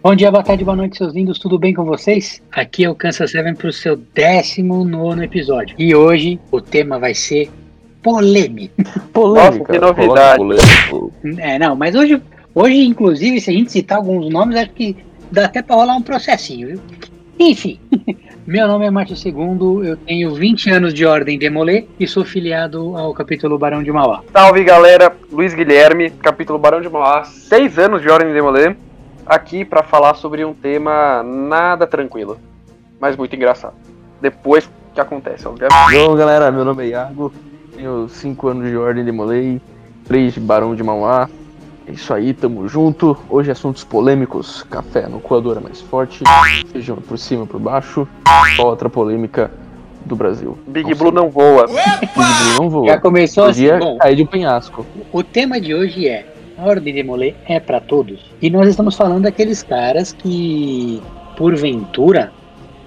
Bom dia, boa tarde, boa noite, seus lindos, tudo bem com vocês? Aqui é o Kansas Seven para o seu 19 episódio. E hoje o tema vai ser polêmico. Polêmica. Nossa, que novidade. Polêmico. É, não, mas hoje, hoje, inclusive, se a gente citar alguns nomes, acho que dá até para rolar um processinho, viu? Enfim, meu nome é Márcio Segundo, eu tenho 20 anos de ordem Demolê e sou filiado ao capítulo Barão de Mauá. Salve galera, Luiz Guilherme, capítulo Barão de Mauá, 6 anos de Ordem de Demolê, aqui pra falar sobre um tema nada tranquilo, mas muito engraçado. Depois que acontece, obviamente. Então, galera, meu nome é Iago, tenho 5 anos de Ordem de Molei, 3 de Barão de Mauá. É isso aí, tamo junto. Hoje assuntos polêmicos, café no coador é mais forte, feijão por cima por baixo, outra polêmica do Brasil? Big Blue não voa. Big Blue não voa. Já começou assim, Podia bom, cair de um penhasco. O tema de hoje é a Ordem de Molê é para todos. E nós estamos falando daqueles caras que, porventura,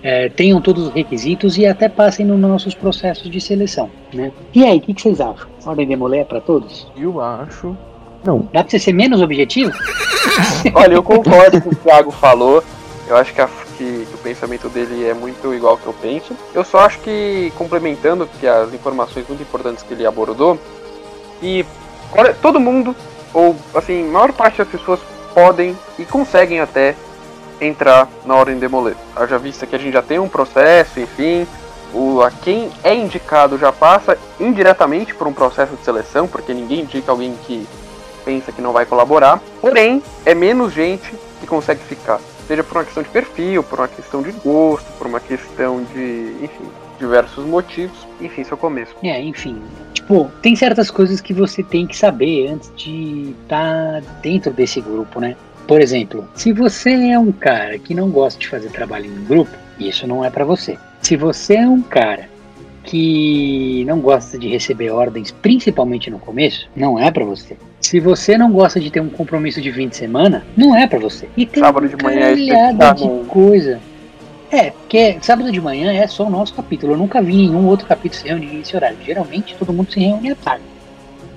é, tenham todos os requisitos e até passem nos nossos processos de seleção. Né? E aí, o que, que vocês acham? A Ordem de Molê é para todos? Eu acho. Não. Dá para você ser menos objetivo? Olha, eu concordo com o que o Thiago falou. Eu acho que, a- que- que o pensamento dele é muito igual ao que eu penso. Eu só acho que, complementando que as informações muito importantes que ele abordou, e todo mundo, ou assim, maior parte das pessoas podem e conseguem até entrar na Ordem Demoler. Haja vista que a gente já tem um processo, enfim, o, a quem é indicado já passa indiretamente por um processo de seleção, porque ninguém indica alguém que pensa que não vai colaborar. Porém, é menos gente que consegue ficar. Seja por uma questão de perfil, por uma questão de gosto, por uma questão de, enfim, diversos motivos. Enfim, seu começo. É, enfim. Tipo, tem certas coisas que você tem que saber antes de estar dentro desse grupo, né? Por exemplo, se você é um cara que não gosta de fazer trabalho em grupo, isso não é pra você. Se você é um cara que não gosta de receber ordens, principalmente no começo, não é pra você. Se você não gosta de ter um compromisso de fim de semana, não é pra você. E tem Sábado de manhã é caralhada de especial. coisa. É, porque sábado de manhã é só o nosso capítulo. Eu nunca vi nenhum outro capítulo se reunir nesse horário. Geralmente todo mundo se reúne à tarde.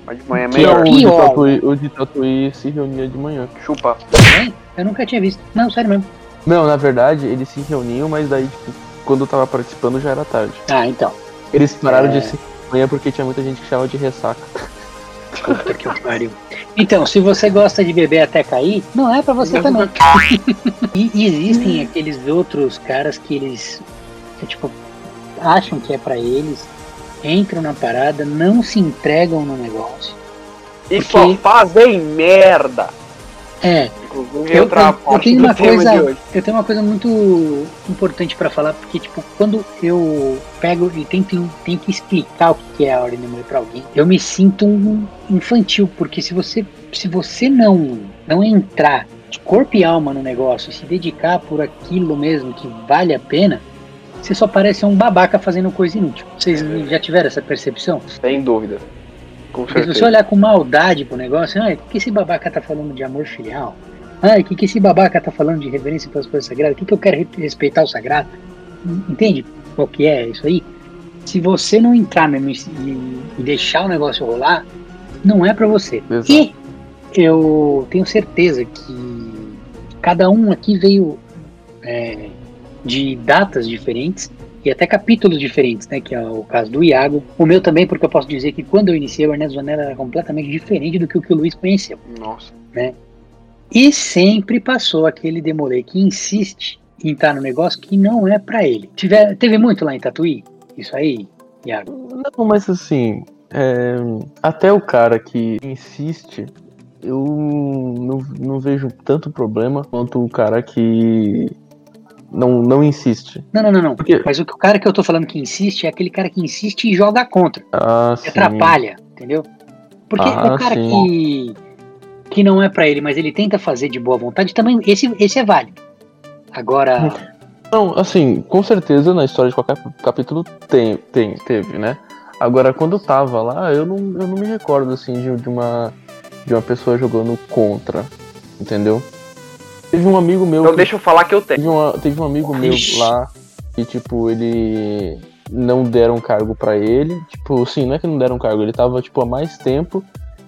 Mas de manhã é melhor. o, de pior. Tatuí, o de Tatuí se reunia de manhã. Chupa. Eu nunca tinha visto. Não, sério mesmo. Não, na verdade, eles se reuniam, mas daí, tipo, quando eu tava participando já era tarde. Ah, então. Eles pararam É. de se reunir de manhã porque tinha muita gente que chamava de ressaca. Puta que pariu. Então, se você gosta de beber até cair, não é pra você também. E, e existem aqueles outros caras que eles, que, tipo, acham que é pra eles, entram na parada, não se entregam no negócio. E Porque- só fazem merda. É, Inclusive, Eu- eu- eu tenho uma coisa-. Eu tenho uma coisa muito importante pra falar, porque, tipo, quando eu pego e tento, tento explicar o que é a Ordem de Mulher pra alguém, eu me sinto um infantil, porque se você, se você não, não entrar de corpo e alma no negócio, se dedicar por aquilo mesmo que vale a pena, você só parece um babaca fazendo coisa inútil. Vocês já tiveram essa percepção? Sem dúvida. Com Porque se você certeza. olhar com maldade pro negócio, ah, o que esse babaca tá falando de amor filial? Ah, o que, que esse babaca tá falando de reverência pelas coisas sagradas? O que, que eu quero re- respeitar o sagrado? Entende qual que é isso aí? Se você não entrar mesmo e, deixar o negócio rolar, não é pra você. Exato. E eu tenho certeza que cada um aqui veio é, de datas diferentes e até capítulos diferentes, né? Que é o caso do Iago. O meu também, porque eu posso dizer que quando eu iniciei o Ernesto Zanella era completamente diferente do que o que o Luiz conheceu. Nossa. E sempre passou aquele demolê que insiste em estar no negócio que não é pra ele. Tiver, teve muito lá em Tatuí? Isso aí, Iago? Não, mas assim, é, até o cara que insiste, eu não, não vejo tanto problema quanto o cara que não, não insiste. Não, não, não, não. Porque- Mas o, cara que eu tô falando que insiste é aquele cara que insiste e joga contra. Ah, que sim. atrapalha, entendeu? Porque Ah, o cara sim. que que não é pra ele, mas ele tenta fazer de boa vontade, também esse esse é válido. Agora, Não, assim, com certeza na história de qualquer capítulo tem, tem, teve, né? Agora, quando eu tava lá, eu não, eu não me recordo, assim, de, de uma, de uma pessoa jogando contra, entendeu? Teve um amigo meu Então que deixa eu falar que eu tenho. Teve, uma- teve um amigo meu Ixi. lá que, tipo, ele não deram cargo pra ele. Tipo, assim, não é que não deram cargo, ele tava, tipo, há mais tempo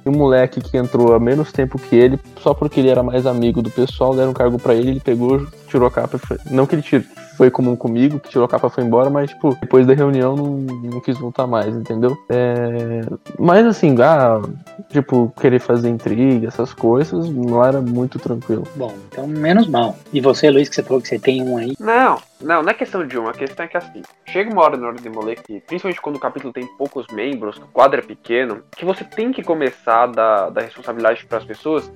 E o moleque que entrou há menos tempo que ele, só porque ele era mais amigo do pessoal, deram um cargo para ele, ele pegou, tirou a capa. Foi... Não que ele tire, foi comum comigo, que tirou a capa e foi embora, mas, tipo, depois da reunião não, não quis voltar mais, entendeu? É... Mas assim, ah, tipo, querer fazer intriga, essas coisas, não era muito tranquilo. Bom, então menos mal. E você, Luiz, que você falou que você tem um aí? Não, não, não é questão de um, a questão é que assim, chega uma hora na hora de moler que, principalmente quando o capítulo tem poucos membros, o quadro é pequeno, que você tem que começar a dar, dar responsabilidade para as pessoas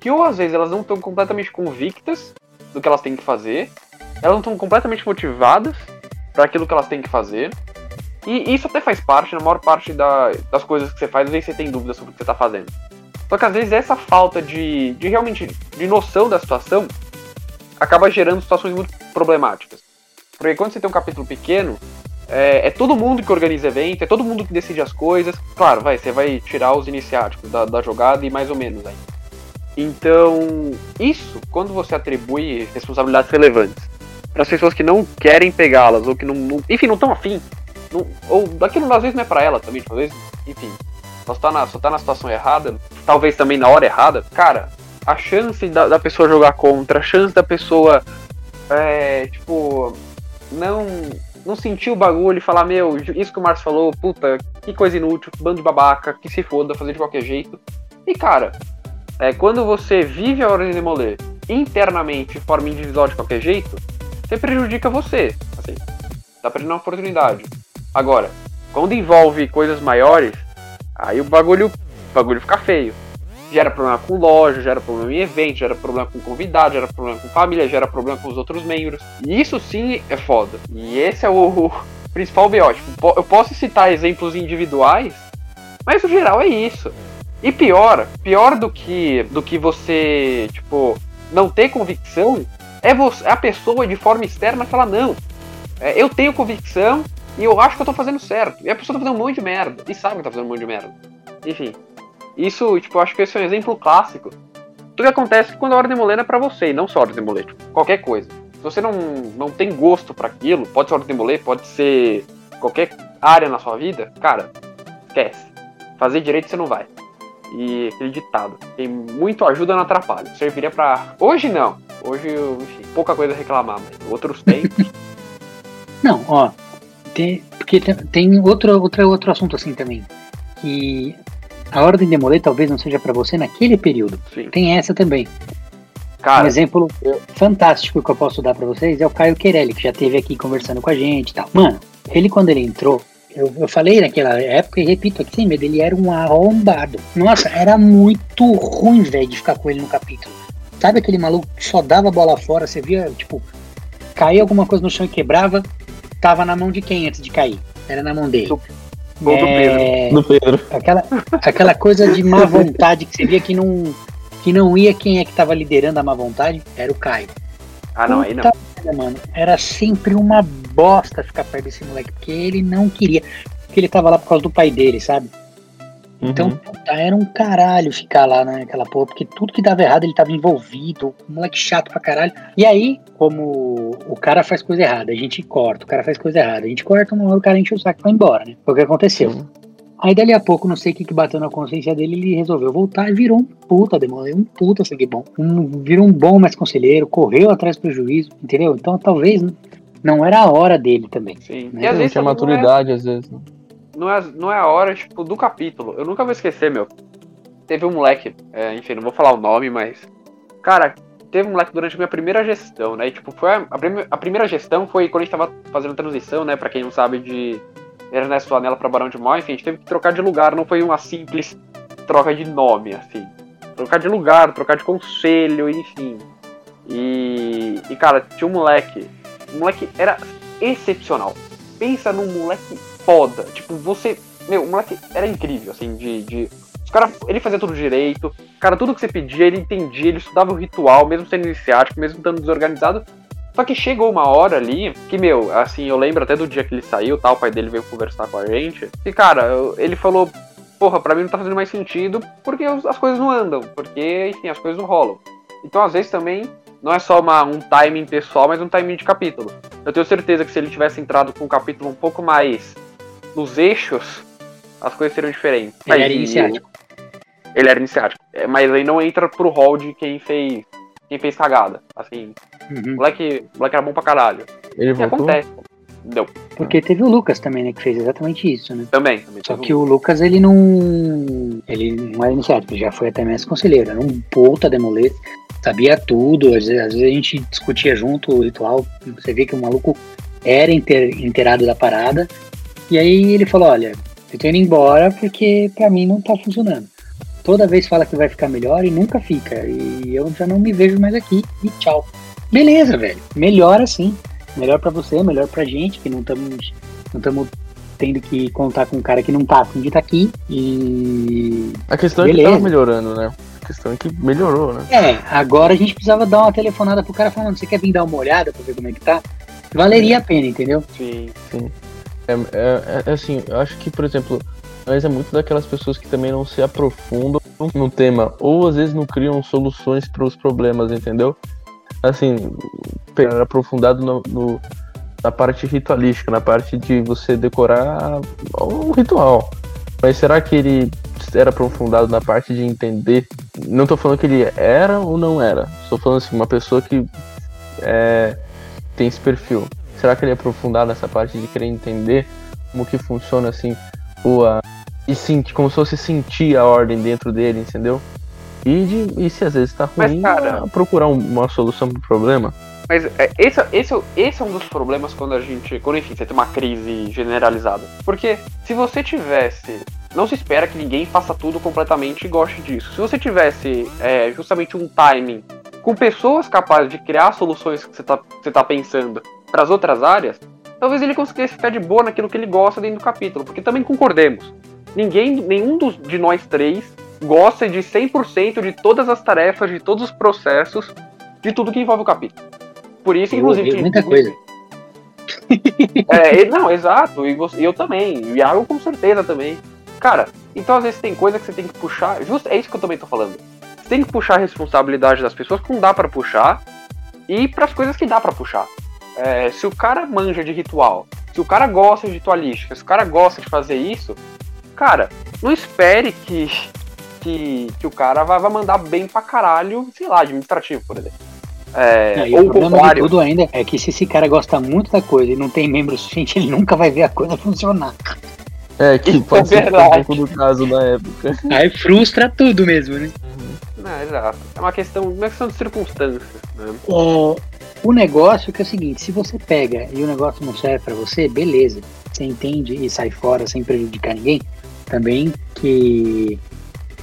que ou às vezes elas não estão completamente convictas do que elas têm que fazer, elas não estão completamente motivadas para aquilo que elas têm que fazer. E isso até faz parte, na maior parte da, das coisas que você faz, às vezes você tem dúvidas sobre o que você está fazendo. Só que às vezes essa falta de, de realmente de noção da situação acaba gerando situações muito problemáticas. Porque quando você tem um capítulo pequeno, é, é, todo mundo que organiza evento, é todo mundo que decide as coisas. Claro, vai, você vai tirar os iniciáticos da, da jogada e mais ou menos aí. Então, isso, quando você atribui responsabilidades relevantes para as pessoas que não querem pegá-las, ou que não, não, enfim, não estão afim, não, ou daquilo às vezes não é para ela também, tipo, às vezes, enfim, só tá, na, só tá na situação errada, talvez também na hora errada, cara, a chance da, da pessoa jogar contra, a chance da pessoa, é, tipo, não não sentir o bagulho e falar, meu, isso que o Marcos falou, puta, que coisa inútil, bando de babaca, que se foda, fazer de qualquer jeito. E cara, é, quando você vive a hora de demoler internamente, de forma individual de qualquer jeito, você prejudica você. Assim, tá perdendo uma oportunidade. Agora, quando envolve coisas maiores, aí o bagulho, o bagulho fica feio. Gera problema com loja, gera problema em evento, gera problema com convidado, gera problema com família, gera problema com os outros membros. E isso sim é foda. E esse é o, o principal BO. Tipo, eu posso citar exemplos individuais, mas no geral é isso. E pior, pior do que do que você, tipo, não ter convicção, é, você, é a pessoa de forma externa falar, não, é, eu tenho convicção e eu acho que eu tô fazendo certo. E a pessoa tá fazendo um monte de merda. E sabe que tá fazendo um monte de merda. Enfim. Isso, tipo, acho que esse é um exemplo clássico. Tudo que acontece quando a ordem molena é pra você, e não só a ordem moler, tipo, qualquer coisa. Se você não, não tem gosto para aquilo, pode ser ordem moler, pode ser qualquer área na sua vida, cara, esquece. Fazer direito você não vai. E aquele ditado, tem muito ajuda não atrapalha. Serviria para Hoje não. Hoje, enfim, pouca coisa a reclamar, mas outros tempos. não, ó. Tem, porque tem, tem outro, outro, outro assunto assim também. Que a ordem de moler talvez não seja para você naquele período. Sim. Tem essa também. Cara, um exemplo fantástico que eu posso dar para vocês é o Caio Querelli, que já esteve aqui conversando com a gente e tal. Mano, ele quando ele entrou, eu, eu falei naquela época e repito aqui sem medo, ele era um arrombado. Nossa, era muito ruim, velho, de ficar com ele no capítulo. Sabe aquele maluco que só dava bola fora, você via, tipo, caía alguma coisa no chão e quebrava, tava na mão de quem antes de cair? Era na mão dele. Do, do é, Pedro. Do Pedro. Aquela, aquela coisa de má vontade que você via que não, que não ia quem é que tava liderando a má vontade, era o Caio. Ah, não, aí não. Vida, mano, era sempre uma bosta ficar perto desse moleque, porque ele não queria. Porque ele tava lá por causa do pai dele, sabe? Então, uhum. puta, era um caralho ficar lá naquela porra, porque tudo que dava errado ele tava envolvido, um moleque chato pra caralho. E aí, como o cara faz coisa errada, a gente corta, o cara faz coisa errada, a gente corta, uma hora o cara enche o saco e vai embora, né? Foi o que aconteceu. Uhum. Aí dali a pouco, não sei o que, que bateu na consciência dele, ele resolveu voltar e virou um puta demônio, um puta sangue bom. Um, virou um bom mais conselheiro, correu atrás do prejuízo, entendeu? Então talvez não era a hora dele também. Sim. Né? E às vezes tinha maturidade, é, às vezes. Né? Não é, não é a hora, tipo, do capítulo. Eu nunca vou esquecer, meu. Teve um moleque, é, enfim, não vou falar o nome, mas. Cara, teve um moleque durante a minha primeira gestão, né? E, tipo, foi a, a, a primeira gestão foi quando a gente tava fazendo transição, né? Pra quem não sabe, de Ernesto Flanela para Barão de Mal, enfim, a gente teve que trocar de lugar, não foi uma simples troca de nome, assim. Trocar de lugar, trocar de conselho, enfim. E, e cara, tinha um moleque. O moleque era excepcional. Pensa num moleque foda. Tipo, você. Meu, o moleque era incrível, assim, de. de os cara, ele fazia tudo direito. Cara, tudo que você pedia, ele entendia, ele estudava o ritual, mesmo sendo iniciático, mesmo estando desorganizado. Só que chegou uma hora ali que, meu, assim, eu lembro até do dia que ele saiu, tal, o pai dele veio conversar com a gente. E, cara, ele falou: Porra, pra mim não tá fazendo mais sentido porque as coisas não andam, porque, enfim, as coisas não rolam. Então, às vezes também, não é só uma, um timing pessoal, mas um timing de capítulo. Eu tenho certeza que se ele tivesse entrado com um capítulo um pouco mais nos eixos, as coisas seriam diferentes. Ele era iniciático. Ele era iniciático. É, mas aí não entra pro hall de quem fez. Quem fez cagada. Assim, Uhum. o moleque, moleque era bom pra caralho. Ele voltou? acontece. Deu. Porque teve o Lucas também, né, que fez exatamente isso, né? Também. também Só que o Lucas, ele não. Ele não era iniciático, ele já foi até mestre conselheiro. Era um puta demolete, sabia tudo. Às vezes, às vezes a gente discutia junto o ritual. Você vê que o maluco era inter- inteirado da parada. E aí ele falou: Olha, eu tô indo embora porque pra mim não tá funcionando. Toda vez fala que vai ficar melhor e nunca fica. E eu já não me vejo mais aqui. E tchau. Beleza, velho. Melhor assim. Melhor pra você, melhor pra gente, que não estamos não estamos tendo que contar com um cara que não tá afim de estar aqui. E. A questão é que Beleza. tava melhorando, né? A questão é que melhorou, né? É, agora a gente precisava dar uma telefonada pro cara falando: você quer vir dar uma olhada pra ver como é que tá? Valeria a pena, entendeu? Sim. É, é- é assim, eu acho que, por exemplo, mas é muito daquelas pessoas que também não se aprofundam no tema, ou às vezes não criam soluções para os problemas, entendeu? Assim, aprofundado no, no- na parte ritualística, na parte de você decorar o ritual. Mas será que ele era aprofundado na parte de entender? Não tô falando que ele era ou não era. Estou falando assim, uma pessoa que é, tem esse perfil. Será que ele é aprofundado nessa parte de querer entender como que funciona assim o a, e sentir como se fosse sentir a ordem dentro dele, entendeu? E, de, e se às vezes tá Mas, ruim, cara- a procurar um- uma solução pro problema. Mas é, esse, esse, esse é um dos problemas quando a gente. Quando, enfim, você tem uma crise generalizada. Porque se você tivesse. Não se espera que ninguém faça tudo completamente e goste disso. Se você tivesse é, justamente um timing com pessoas capazes de criar soluções que você tá, você tá pensando para as outras áreas, talvez ele conseguisse ficar de boa naquilo que ele gosta dentro do capítulo. Porque também concordemos. Ninguém, nenhum dos, de nós três gosta de 100% de todas as tarefas, de todos os processos, de tudo que envolve o capítulo. Por isso, Eu inclusive. ouvi muita inclusive- É, não, exato. E você- eu também. E o Iago com certeza também. Cara, então às vezes tem coisa que você tem que puxar. Justo, é isso que eu também tô falando. Você tem que puxar a responsabilidade das pessoas que não dá pra puxar. E pras coisas que dá pra puxar. É, se o cara manja de ritual, se o cara gosta de ritualística, se o cara gosta de fazer isso, cara, não espere que, que, que o cara vai, vai mandar bem pra caralho, sei lá, administrativo, por exemplo. É, É, e ou o problema de contrário. tudo ainda é que se esse cara gosta muito da coisa e não tem membro suficiente, ele nunca vai ver a coisa funcionar. É, que Isso pode é ser um pouco do caso da época. Aí frustra tudo mesmo, né? Não, exato. É uma questão, uma questão de circunstâncias, né? É, o negócio que é o seguinte, se você pega e o negócio não serve pra você, beleza. Você entende e sai fora sem prejudicar ninguém. Também que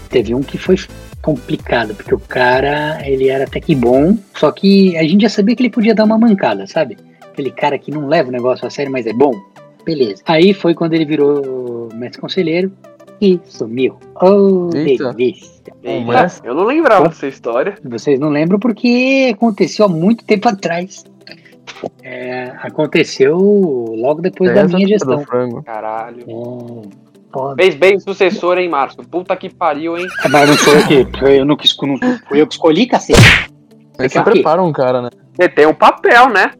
teve um que foi complicado, porque o cara, ele era até que bom, só que a gente já sabia que ele podia dar uma mancada, sabe? Aquele cara que não leva o negócio a sério, mas é bom. Beleza. Aí foi quando ele virou mestre conselheiro e sumiu. Oh, Eita. delícia. Mas- Eu não lembrava dessa história. Vocês não lembram porque aconteceu há muito tempo atrás. É, aconteceu logo depois da Essa minha do gestão. frango. Caralho. É, pode. Fez bem sucessor, hein, Márcio? Puta que pariu, hein? Mas não sou eu que. Eu não quis, não fui eu que escolhi, cacete. Aí você prepara um cara, né? Você tem um papel, né?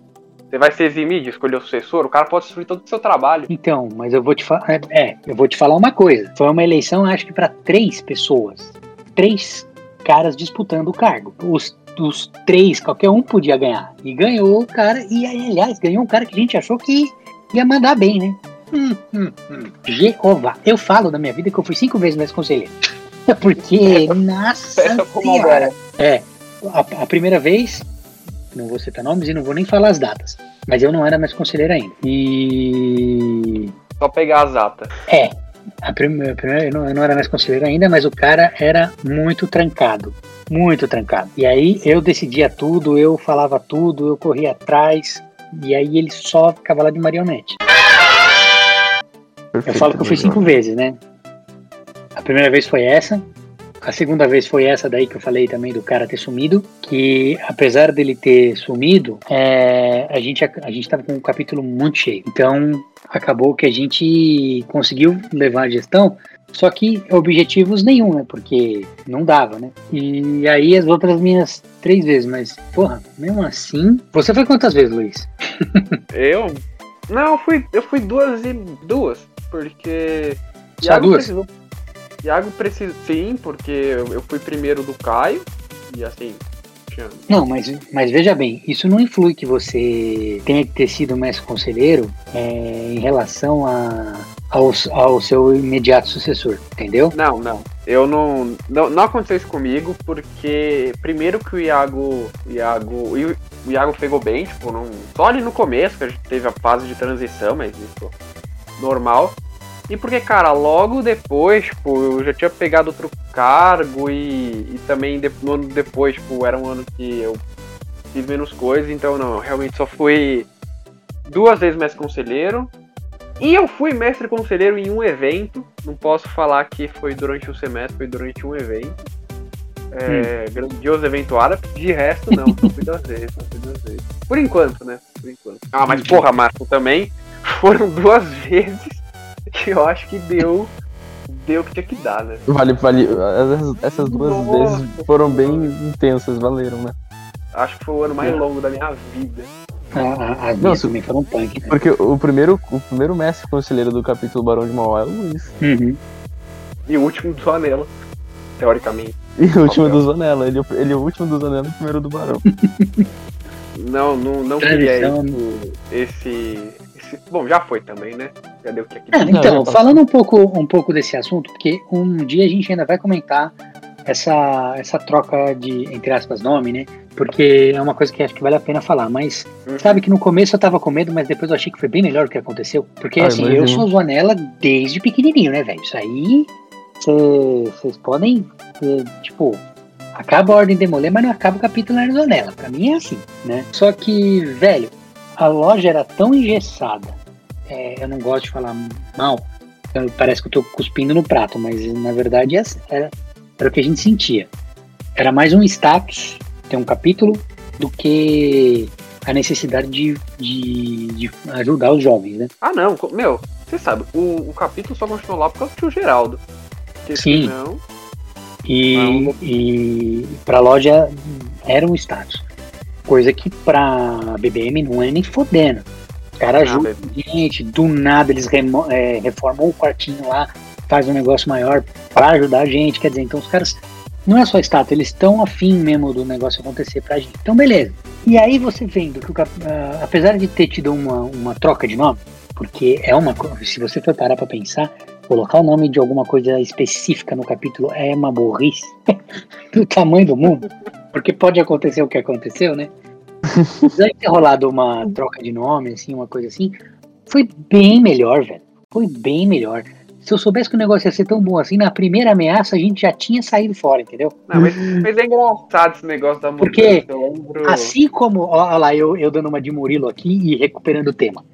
Você vai se eximir de escolher o sucessor, o cara pode destruir todo o seu trabalho. Então, mas eu vou te falar. É, eu vou te falar uma coisa. Foi uma eleição, acho que para três pessoas. Três caras disputando o cargo. Os, os três, qualquer um podia ganhar. E ganhou o cara. E aliás, ganhou um cara que a gente achou que ia mandar bem, né? Hum, hum, hum. Jeová. Eu falo da minha vida que eu fui cinco vezes mais conselheiro. Porque, nossa senhora. agora. É, a, a primeira vez, não vou citar nomes e não vou nem falar as datas. Mas eu não era mais conselheiro ainda. E. Só pegar as atas. É. A primeira, a primeira- eu, não, eu não era mais conselheiro ainda, mas o cara era muito trancado. Muito trancado. E aí eu decidia tudo, eu falava tudo, eu corria atrás. E aí ele só ficava lá de marionete. Eu falo que eu fui cinco vezes, né? A primeira vez foi essa. A segunda vez foi essa daí que eu falei também do cara ter sumido. Que apesar dele ter sumido, é, a, gente, a gente tava com um capítulo muito cheio. Então acabou que a gente conseguiu levar a gestão. Só que objetivos nenhum, né? Porque não dava, né? E aí as outras minhas três vezes, mas, porra, mesmo assim. Você foi quantas vezes, Luiz? Eu? Não, eu fui, eu fui duas e duas. Porque. Só Iago duas? precisou. Iago precisa. Sim, porque eu fui primeiro do Caio. E assim. Não, mas, mas veja bem, isso não influi que você tenha que ter sido mestre conselheiro é, em relação a, ao, ao seu imediato sucessor, entendeu? Não, não. Eu não, não. Não aconteceu isso comigo, porque primeiro que o Iago. O Iago. O Iago pegou bem, tipo, não, só ali no começo, que a gente teve a fase de transição, mas isso normal. E porque, cara, logo depois, tipo, eu já tinha pegado outro cargo e, e também de- no ano depois, tipo, era um ano que eu fiz menos coisas, então não, eu realmente só fui duas vezes mestre conselheiro. E eu fui mestre conselheiro em um evento. Não posso falar que foi durante o semestre, foi durante um evento. É, Grandioso evento árabe. De resto, não. Só fui duas vezes, só fui duas vezes. Por enquanto, né? Por enquanto. Ah, mas porra, Marco, também foram duas vezes eu acho que deu. Deu o que tinha que dar, né? Vale, vale. Essas, essas duas Nossa. vezes foram bem intensas, valeram, né? Acho que foi o ano mais longo da minha vida. A- a- As Não, minhas se- também punk, né? Porque o primeiro, o primeiro mestre conselheiro do capítulo Barão de Mauá é o Luiz. Uhum. E o último do Anela, teoricamente. E o último do Zanella. Ele, é o- ele é o último do Zanella e o primeiro do Barão. Não, não, não queria esse, esse, Bom, já foi também, né? Já deu o que aqui. Ah, Não, então, falando um pouco, um pouco desse assunto, porque um dia a gente ainda vai comentar essa, essa troca de, entre aspas, nome, né? Porque é uma coisa que acho que vale a pena falar, mas Uhum. sabe que no começo eu tava com medo, mas depois eu achei que foi bem melhor o que aconteceu. Porque Ah, assim, imagino. eu sou Zonella desde pequenininho, né, velho? Isso aí, vocês podem, eh, tipo, acaba a Ordem Demoler, mas não acaba o capítulo na Zonella. Pra mim é assim, né? Só que, velho, a loja era tão engessada. é, eu não gosto de falar mal, então parece que eu tô cuspindo no prato, mas na verdade é- era, era o que a gente sentia. Era mais um status, ter um capítulo, do que a necessidade de, de, de ajudar os jovens, né? Ah, não, meu, você sabe, o, o capítulo só continuou lá por causa do tio Geraldo. Porque Sim. senão. E, Não. e para a loja era um status. Coisa que para BBM não é nem fodendo. Os caras Ah, ajudam a gente, do nada eles é, reformam o quartinho lá, faz um negócio maior para ajudar a gente. Quer dizer, então os caras não é só status, eles estão afim mesmo do negócio acontecer pra gente. Então, beleza. E aí você vendo que, o ah, apesar de ter tido uma, uma troca de nome, porque é uma coisa, se você for parar pra pensar, colocar o nome de alguma coisa específica no capítulo é uma burrice do tamanho do mundo, porque pode acontecer o que aconteceu, né? Apesar de ter rolado uma troca de nome, assim, uma coisa assim, foi bem melhor, velho. Foi bem melhor. Se eu soubesse que o negócio ia ser tão bom assim, na primeira ameaça a gente já tinha saído fora, entendeu? Não, mas, mas é engraçado esse negócio da mudança. Porque. Assim como, ó lá, eu, eu dando uma de Murilo aqui e recuperando o tema.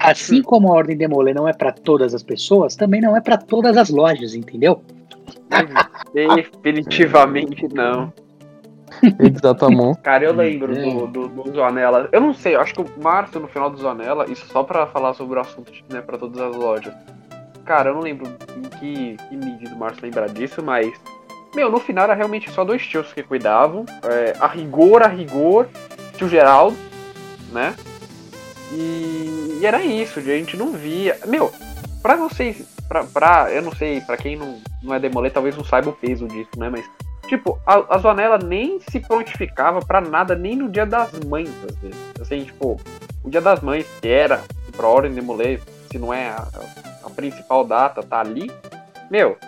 Assim como a Ordem Demoler não é pra todas as pessoas, também não é pra todas as lojas, entendeu? Definitivamente não. Exatamon. Cara, eu lembro É. do, do, do. Eu não sei, eu acho que o Márcio no final do Zonella, isso só pra falar sobre o assunto, né, pra todas as lojas. Cara, eu não lembro em que, que medida o Márcio lembra disso, mas. Meu, no final era realmente só dois tios que cuidavam. É, a rigor, a rigor, tio Geraldo, né? E, e era isso, a gente não via. Meu, pra vocês. Pra, pra, eu não sei, pra quem não, não é demoler, talvez não saiba o peso disso, né? Mas Tipo, a, a nem se prontificava pra nada, nem no dia das mães, às vezes. Assim, tipo, o dia das mães, que era pra Ordem Demoler, se não é a, a principal data, tá ali. Meu,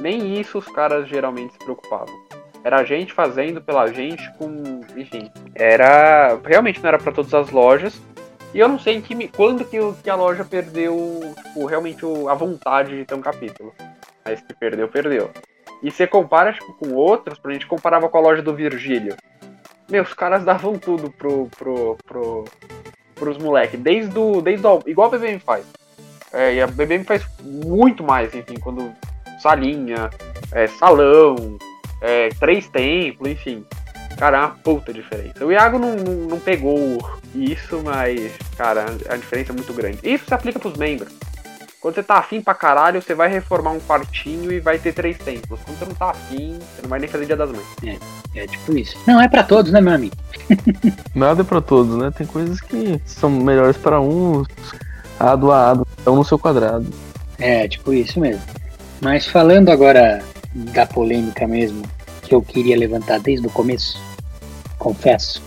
nem isso os caras geralmente se preocupavam. Era a gente fazendo pela gente com. Enfim. Era. Realmente não era pra todas as lojas. E eu não sei que, quando que, que a loja perdeu, tipo, realmente o- a vontade de ter um capítulo. Mas que perdeu, perdeu. E você compara tipo, com outros, pra gente comparava com a loja do Virgílio. Meu, os caras davam tudo pro, pro, pro, pros moleques. Desde o. Desde o, igual a BBM faz. É, e a BBM faz muito mais, enfim, quando. Salinha, é, salão, é, três templos, enfim. Cara, é uma puta diferença. O Iago não, não, não pegou isso, mas, cara, a diferença é muito grande. Isso se aplica pros membros. Quando você tá afim pra caralho, você vai reformar um quartinho e vai ter três templos. Quando você não tá afim, você não vai nem fazer Dia das Mães. É tipo isso. Não é pra todos, né, meu amigo? Nada é pra todos, né? Tem coisas que são melhores para uns, ado a ado, então no seu quadrado. É, tipo isso mesmo. Mas falando agora da polêmica mesmo, que eu queria levantar desde o começo, confesso.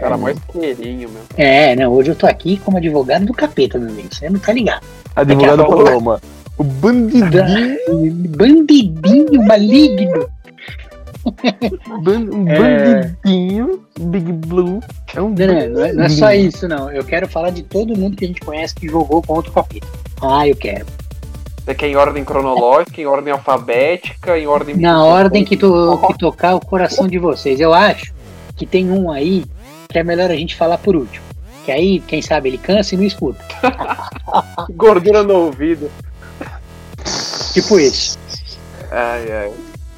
Cara, mais queirinho, meu. É, não, hoje eu tô aqui como advogado do capeta, meu amigo. Você não tá ligado. Advogado Daqui a Paloma. O bandidinho. Bandidinho maligno. um É. bandidinho. Big Blue. É um Não, não, é, não é só isso, não. Eu quero falar de todo mundo que a gente conhece que jogou contra o capeta. Ah, eu quero. Você quer em ordem cronológica, em ordem alfabética, em ordem. Na ordem que, to, que tocar o coração de vocês. Eu acho que tem um aí que é melhor a gente falar por último. Que aí, quem sabe, ele cansa e não escuta. Gordura no ouvido. Tipo isso. Ai, ai.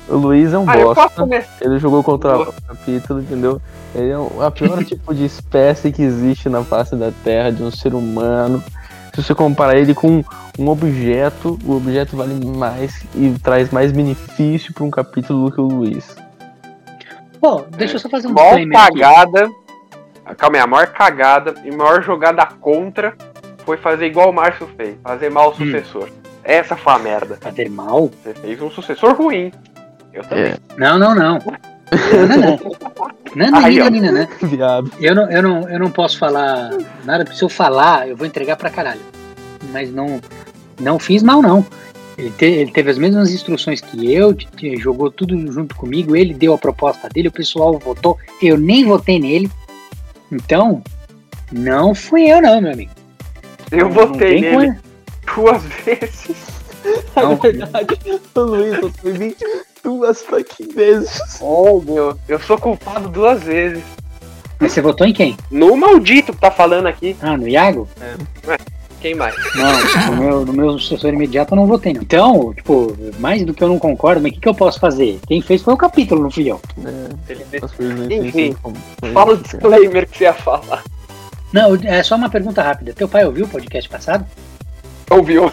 O Luiz é um Ah, bosta. Ele jogou contra o capítulo, entendeu? Ele é o a pior tipo de espécie que existe na face da Terra, de um ser humano. Se você comparar ele com um objeto, o objeto vale mais e traz mais benefício para um capítulo do que o Luiz. Bom, deixa eu só fazer um Maior disclaimer aqui. cagada. Calma aí, a maior cagada e maior jogada contra foi fazer igual o Márcio fez, fazer mal o Hum. sucessor. Essa foi a merda. Fazer mal? Você fez um sucessor ruim. Eu também. É, Não, não, não. Não, não, não. Não, não, não, não, não. viado. Eu não, eu, não, eu não posso falar nada, porque se eu falar, eu vou entregar pra caralho. Mas não, não fiz mal, não. Ele, te- ele teve as mesmas instruções que eu, t- t- jogou tudo junto comigo, ele deu a proposta dele, o pessoal votou, eu nem votei nele. Então, não fui eu, não, meu amigo. Eu Não votei tem nele duas vezes. Não. É verdade, o Luiz foi 22 fucking vezes. Oh, meu. Eu sou culpado duas vezes. Mas você votou em quem? No maldito que tá falando aqui. Ah, no Iago? Quem mais? Não, no meu, no meu sucessor imediato eu não votei, não. Então, tipo, mais do que eu não concordo, mas o que, que eu posso fazer? Quem fez foi o capítulo, não fui eu. Ele As coisas não Enfim, Fala o disclaimer que você ia falar. Não, é só uma pergunta rápida. Teu pai ouviu o podcast passado? Ouviu?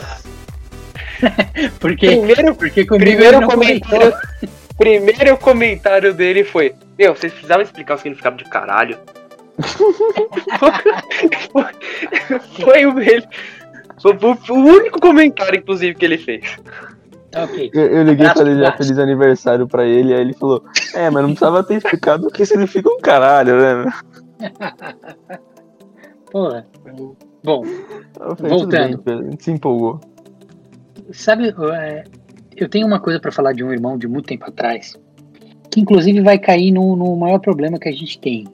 Porque, Primeiro, porque comigo primeiro ele comentário. comentou. Primeiro comentário dele foi: Meu, vocês precisavam explicar o significado de caralho. foi, foi o dele. Foi o único comentário, inclusive, que ele fez. Tá, ok. Eu, eu liguei pra desejar pro feliz aniversário pra ele, aí ele falou: É, mas não precisava ter explicado o que significa um caralho, né? Porra. Bom, falei, Voltando. "Tudo bem, Pedro", a gente se empolgou. Sabe, é, eu tenho uma coisa pra falar de um irmão de muito tempo atrás, que inclusive vai cair no, no maior problema que a gente tem.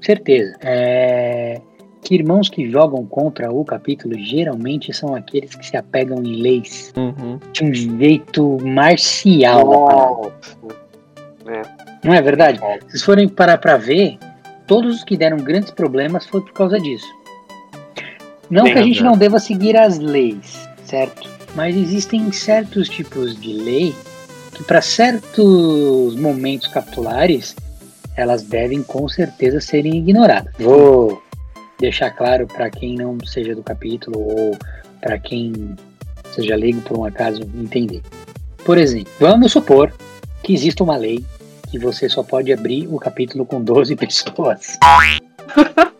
Certeza. É que irmãos que jogam contra o capítulo geralmente são aqueles que se apegam em leis Uhum. de um jeito marcial. Nossa. Não é verdade? Se vocês forem parar pra ver, todos os que deram grandes problemas foi por causa disso. Não Tem que a gente não deva seguir as leis, certo? Mas existem certos tipos de lei que para certos momentos capitulares elas devem com certeza serem ignoradas. Vou deixar claro para quem não seja do capítulo ou para quem seja leigo por um acaso entender. Por exemplo, vamos supor que exista uma lei que você só pode abrir o capítulo com 12 pessoas.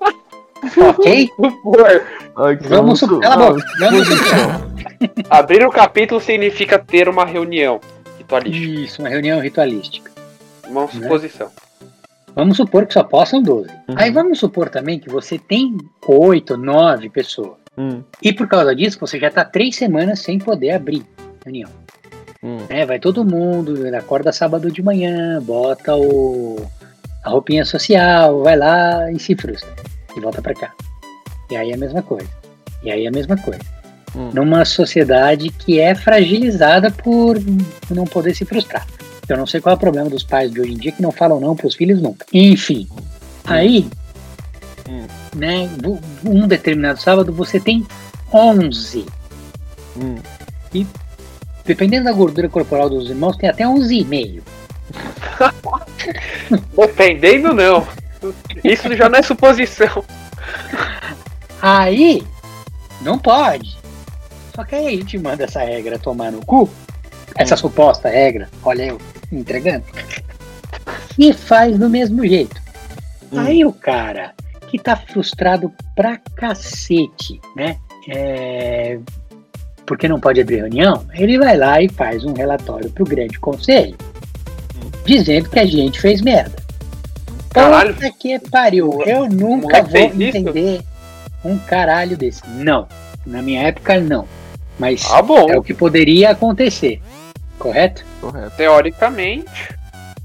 ok? Supor. Ok, Vamos su- supor. Cala a boca. Vamos supor. Abrir o capítulo significa ter uma reunião ritualística. Isso, uma reunião ritualística. Uma suposição. Vamos supor que só possam 12. Uhum. Aí vamos supor também que você tem 8, 9 pessoas. Hum, E por causa disso, você já está três semanas sem poder abrir reunião. hum. né? Vai todo mundo, acorda sábado de manhã, bota o, a roupinha social, vai lá e se frustra. E volta pra cá. E aí é a mesma coisa. E aí é a mesma coisa. Hum. Numa sociedade que é fragilizada por não poder se frustrar. Eu não sei qual é o problema dos pais de hoje em dia que não falam não pros filhos nunca. Enfim. Aí, Hum. né, um determinado sábado você tem 11 Hum. Dependendo da gordura corporal dos irmãos, tem até 11,5. Dependendo, não. Isso já não é suposição. Aí, não pode. Só que aí a gente manda essa regra tomar no cu, essa suposta regra, olha eu entregando, e faz do mesmo jeito. Hum. Aí o cara que tá frustrado pra cacete, né? É, porque não pode abrir reunião, ele vai lá e faz um relatório pro grande conselho, dizendo que a gente fez merda. Caralho. Puta que pariu. Eu nunca vou fez isso? entender um caralho desse. Não. Na minha época, não. Mas Ah, bom. é o que poderia acontecer. Correto? Correto. Teoricamente.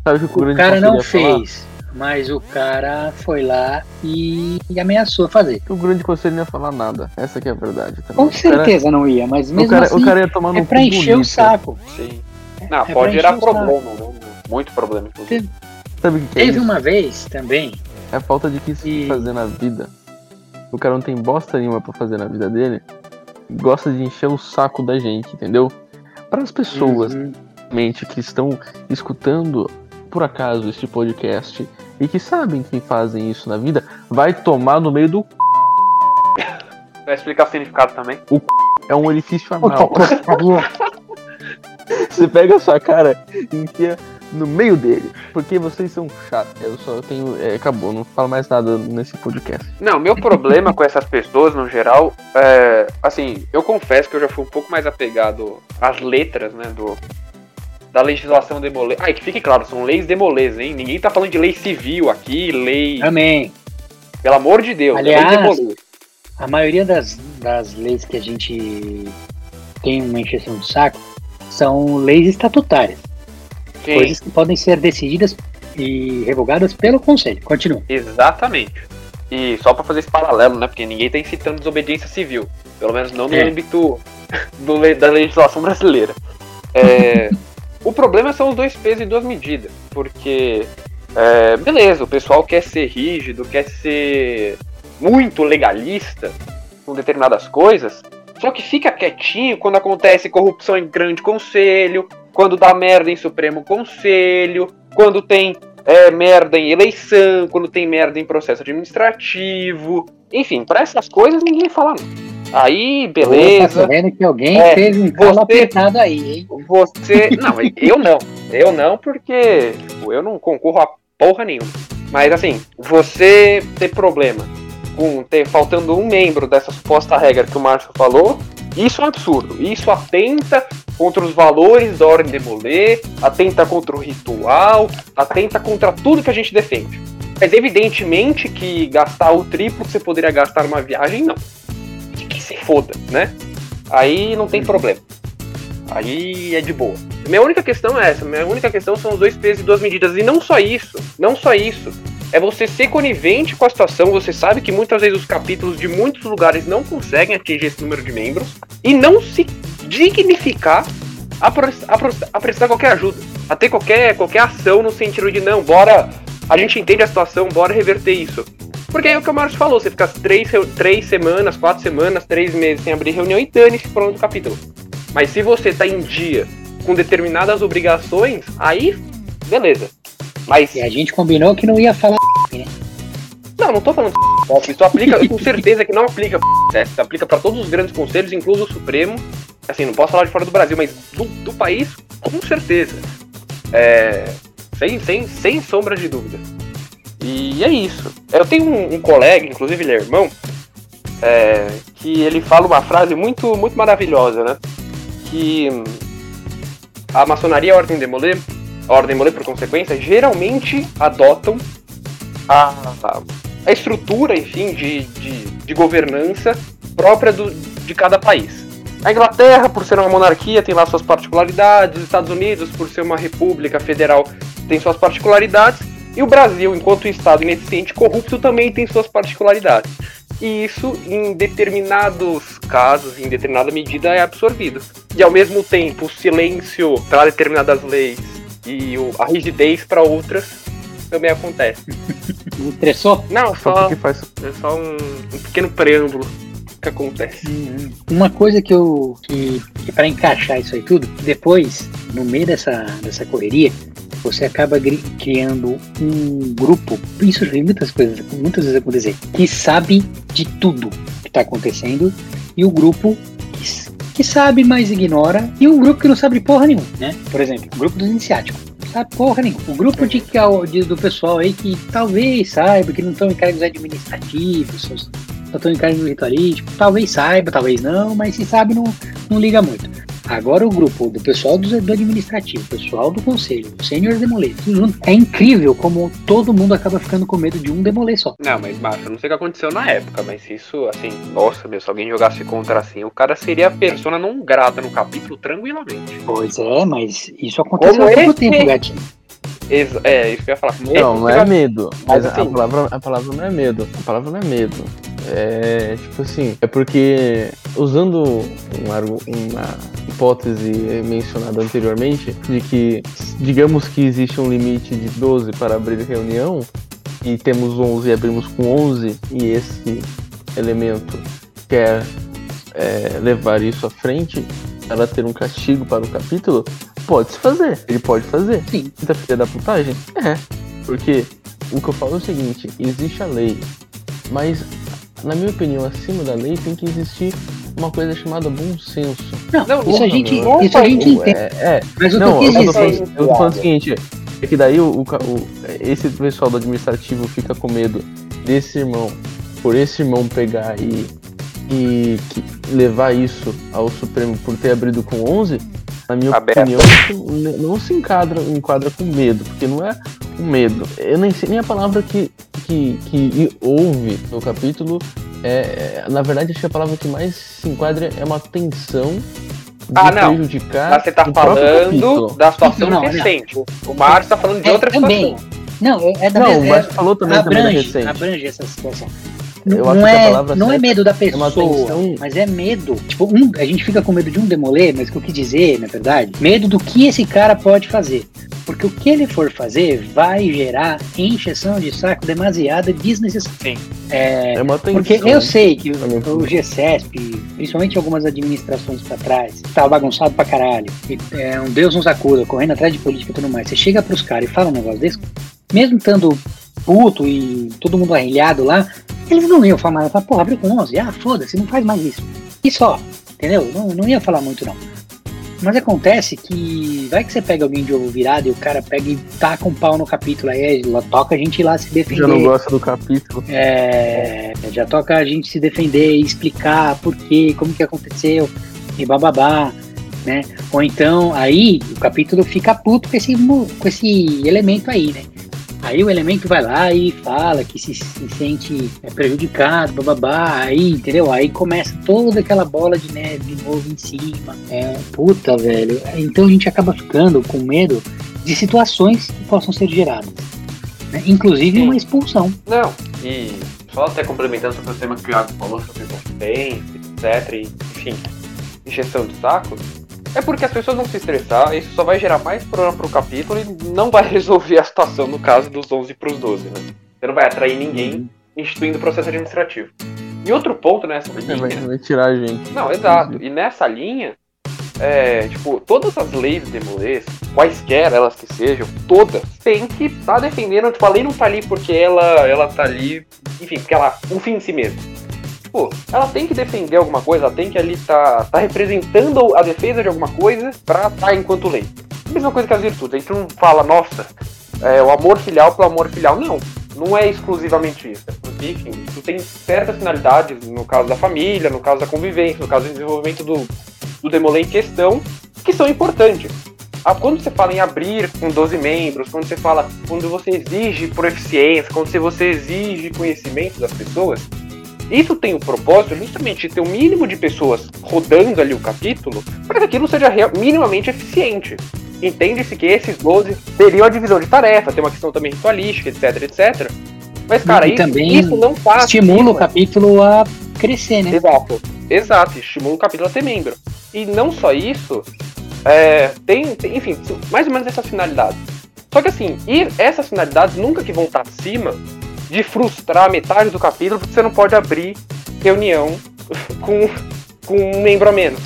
Sabe o o, O cara não ia falar? fez. Mas o cara foi lá e, e ameaçou fazer. O grande conselho não ia falar nada. Essa que é a verdade. também. Com O cara- certeza não ia, mas O mesmo cara, assim o cara ia tomar é no pra cu encher o bonito. saco. Sim. Não, É pode pra gerar o problema? Muito problema, inclusive. Sabe o que, que é Teve isso? uma vez também, É a falta de que se E- fazer na vida. O cara não tem bosta nenhuma pra fazer na vida dele. Gosta de encher o saco da gente, entendeu? Para as pessoas Uhum. que estão escutando por acaso este podcast e que sabem que fazem isso na vida, vai tomar no meio do. c****. Vai explicar o significado também. É um orifício anal. Você pega a sua cara e enfia no meio dele. Porque vocês são chatos. Eu só tenho. É, acabou, não falo mais nada nesse podcast. Não, meu problema com essas pessoas, no geral, é. Assim, eu confesso que eu já fui um pouco mais apegado às letras, né? Do, da legislação demolê. Ah, e que fique claro, são leis demolês, hein? Ninguém tá falando de lei civil aqui, lei. Amém. Pelo amor de Deus, Aliás, lei demolê. A maioria das, das leis que a gente tem uma encheção de saco são leis estatutárias. Sim, Coisas que podem ser decididas e revogadas pelo Conselho. Continua. exatamente. E só pra fazer esse paralelo, né? Porque ninguém tá incitando desobediência civil. Pelo menos não no É. âmbito do da legislação brasileira. É, o problema são os dois pesos e duas medidas. Porque, é, beleza, o pessoal quer ser rígido, quer ser muito legalista com determinadas coisas. Só que fica quietinho quando acontece corrupção em grande conselho, quando dá merda em Supremo Conselho, quando tem é, merda em eleição, quando tem merda em processo administrativo. Enfim, pra essas coisas ninguém fala não. Aí, beleza. tá vendo que alguém É, teve um calo você- apertado aí, hein? Você. Não, eu não. Eu não, porque tipo, eu não concorro a porra nenhuma. Mas assim, você ter problema com ter faltando um membro dessa suposta regra que o Márcio falou, isso é um absurdo. Isso atenta contra os valores da ordem de Molê, atenta contra o ritual, atenta contra tudo que a gente defende. Mas evidentemente que gastar o triplo que você poderia gastar numa viagem, não. Que, que se foda, né? Aí não tem problema. Aí é de boa. Minha única questão é essa. Minha única questão são os dois pesos e duas medidas. E não só isso. Não só isso. É você ser conivente com a situação. Você sabe que muitas vezes os capítulos de muitos lugares não conseguem atingir esse número de membros. E não se dignificar a, pro- a pro- a prestar qualquer ajuda. A ter qualquer, qualquer ação no sentido de não, bora. A gente entende a situação, bora reverter isso. Porque é o que o Márcio falou, você fica três, três semanas, quatro semanas, três meses sem abrir reunião e dane-se pronto do capítulo. Mas se você tá em dia com determinadas obrigações, aí beleza. Mas E a gente combinou que não ia falar. não, não tô falando de isso aplica, tenho certeza que não aplica isso aplica para todos os grandes conselhos, incluso o Supremo. Assim, não posso falar de fora do Brasil, mas do, do país, com certeza. É, sem, sem, sem sombra de dúvida. E é isso. Eu tenho um, um colega, inclusive ele é irmão, é, que ele fala uma frase muito, muito maravilhosa, né? Que hum, a maçonaria e a ordem de Molay, ordem de Molay por consequência, geralmente adotam a, a estrutura, enfim, de, de, de governança própria do, de cada país. A Inglaterra, por ser uma monarquia, tem lá suas particularidades. Os Estados Unidos, por ser uma república federal, tem suas particularidades. E o Brasil, enquanto Estado ineficiente e corrupto, também tem suas particularidades. E isso, em determinados casos, em determinada medida, é absorvido. E ao mesmo tempo, o silêncio para determinadas leis e o- a rigidez para outras também acontece. Me estressou? Não, Só só, faz. é só um, um pequeno preâmbulo que acontece. Uma coisa que eu. que, que para encaixar isso aí tudo, depois, no meio dessa, dessa correria, você acaba criando um grupo. Isso vi muitas coisas, muitas vezes acontecer, que sabe de tudo que está acontecendo, e o grupo que, sabe, mas ignora, e um grupo que não sabe porra nenhuma, né? Por exemplo, o grupo dos iniciáticos. Sabe porra nenhuma. O grupo de, que- de- do pessoal aí que talvez saiba, que não estão em cargos administrativos, só estão em cargos ritualísticos, talvez saiba, talvez não, mas se sabe não, não liga muito. Agora o grupo do pessoal do, do administrativo, pessoal do conselho, o sênior demolê, tudo junto. É incrível como todo mundo acaba ficando com medo de um demolê só. Não, mas eu não sei o que aconteceu na época, mas isso, assim, nossa, meu, se alguém jogasse contra assim, o cara seria a persona não grata no capítulo tranquilamente. Pois é, mas isso aconteceu há pouco esse- tempo, gatinho. Ex- é, isso que eu ia falar. Não, não é medo. Mas Mas, a, assim- palavra, a palavra não é medo. A palavra não é medo. É tipo assim, é porque usando um uma hipótese mencionada anteriormente, de que digamos que existe um limite de 12 para abrir reunião, e temos 11 e abrimos com 11, e esse elemento quer é, levar isso à frente, ela ter um castigo para o capítulo, pode-se fazer. Ele pode fazer. Sim. Da filha da putagem? É. Porque o que eu falo é o seguinte, existe a lei, mas na minha opinião, acima da lei tem que existir uma coisa chamada bom senso. Não, Não, isso a gente, meu. isso a gente entende. É, é, Mas o que não, eu tô, falando, eu tô falando o seguinte, é que daí o, o o- esse pessoal do administrativo fica com medo desse irmão, por esse irmão pegar e, e que- levar isso ao Supremo por ter abrido com 11, na minha Aberto. opinião, não se enquadra, enquadra com medo, porque não é um medo. Eu nem sei nem a palavra que, que, que houve no capítulo. É, é- na verdade, acho que a palavra que mais se enquadra é uma tensão de Ah, não. prejudicar Mas você tá o falando da situação Não, não, não. recente. O Márcio tá falando de É, outra também. situação. Não, é, é da Não, mesma. o é- Márcio falou também, também da recente. abrange essa situação. Eu não acho que a é, palavra não é medo da é pessoa, tensão- mas é medo. Tipo, um, a gente fica com medo de um demolê, mas o que eu quis dizer, na verdade, medo do que esse cara pode fazer. Porque o que ele for fazer vai gerar encheção de saco demasiada desnecessária. Sim. É, É uma tensão. porque eu sei que o, o GCESP, principalmente algumas administrações pra trás, tava bagunçado pra caralho. E, é, um Deus nos acuda, correndo atrás de política e tudo mais. Você chega pros caras e fala um negócio desse, mesmo estando puto e todo mundo arrilhado lá, eles não iam falar, falar porra, abriu com 11, ah, foda-se, não faz mais isso. E só, entendeu? Não, não ia falar muito não. Mas acontece que vai que você pega alguém de ovo virado e o cara pega e taca um pau no capítulo aí, toca a gente ir lá se defender. Já não gosta do capítulo. É, já toca a gente se defender e explicar por quê, como que aconteceu e bababá, né? Ou então aí o capítulo fica puto com esse, com esse elemento aí, né? Aí o elemento vai lá e fala que se, se sente é, prejudicado, bababá, aí, entendeu? Aí começa toda aquela bola de neve de novo em cima. É, puta, velho. Então a gente acaba ficando com medo de situações que possam ser geradas. né? Inclusive Sim. uma expulsão. Não, e só até complementando sobre o tema que o Iago falou sobre consciência, etc. E, enfim, injeção de saco. É porque as pessoas vão se estressar, isso só vai gerar mais problema pro capítulo e não vai resolver a situação no caso dos 11 pros 12, né? Você não vai atrair ninguém instituindo o processo administrativo. E outro ponto nessa É, vai, linha. vai tirar a gente. Não, exato. E nessa linha, é, tipo, todas as leis de demolês, quaisquer elas que sejam, todas, tem que estar defendendo, tipo, a lei não tá ali porque ela, ela tá ali, enfim, porque ela, um fim em si mesmo. Pô, ela tem que defender alguma coisa, ela tem que ali tá, tá representando a defesa de alguma coisa pra estar enquanto lei. Mesma coisa que as virtudes, a gente não fala, nossa, é, o amor filial pelo amor filial, não. Não é exclusivamente isso. Enfim, isso tem certas finalidades, no caso da família, no caso da convivência, no caso do desenvolvimento do, do demolê em questão, que são importantes. Ah, quando você fala em abrir com 12 membros, quando você fala, quando você exige proficiência, quando você exige conhecimento das pessoas, isso tem o propósito justamente de ter o mínimo de pessoas rodando ali o capítulo para que aquilo seja real- minimamente eficiente. Entende-se que esses 12 teriam a divisão de tarefa, tem uma questão também ritualística, etc, etc. Mas, cara, E isso, também isso não faz. Estimula o capítulo a crescer, né? Exato. Exato, estimula o capítulo a ter membro. E não só isso, é, tem, tem, enfim, mais ou menos essas finalidades. Só que assim, e essas finalidades nunca que vão estar acima de frustrar metade do capítulo, porque você não pode abrir reunião com, com um membro a menos.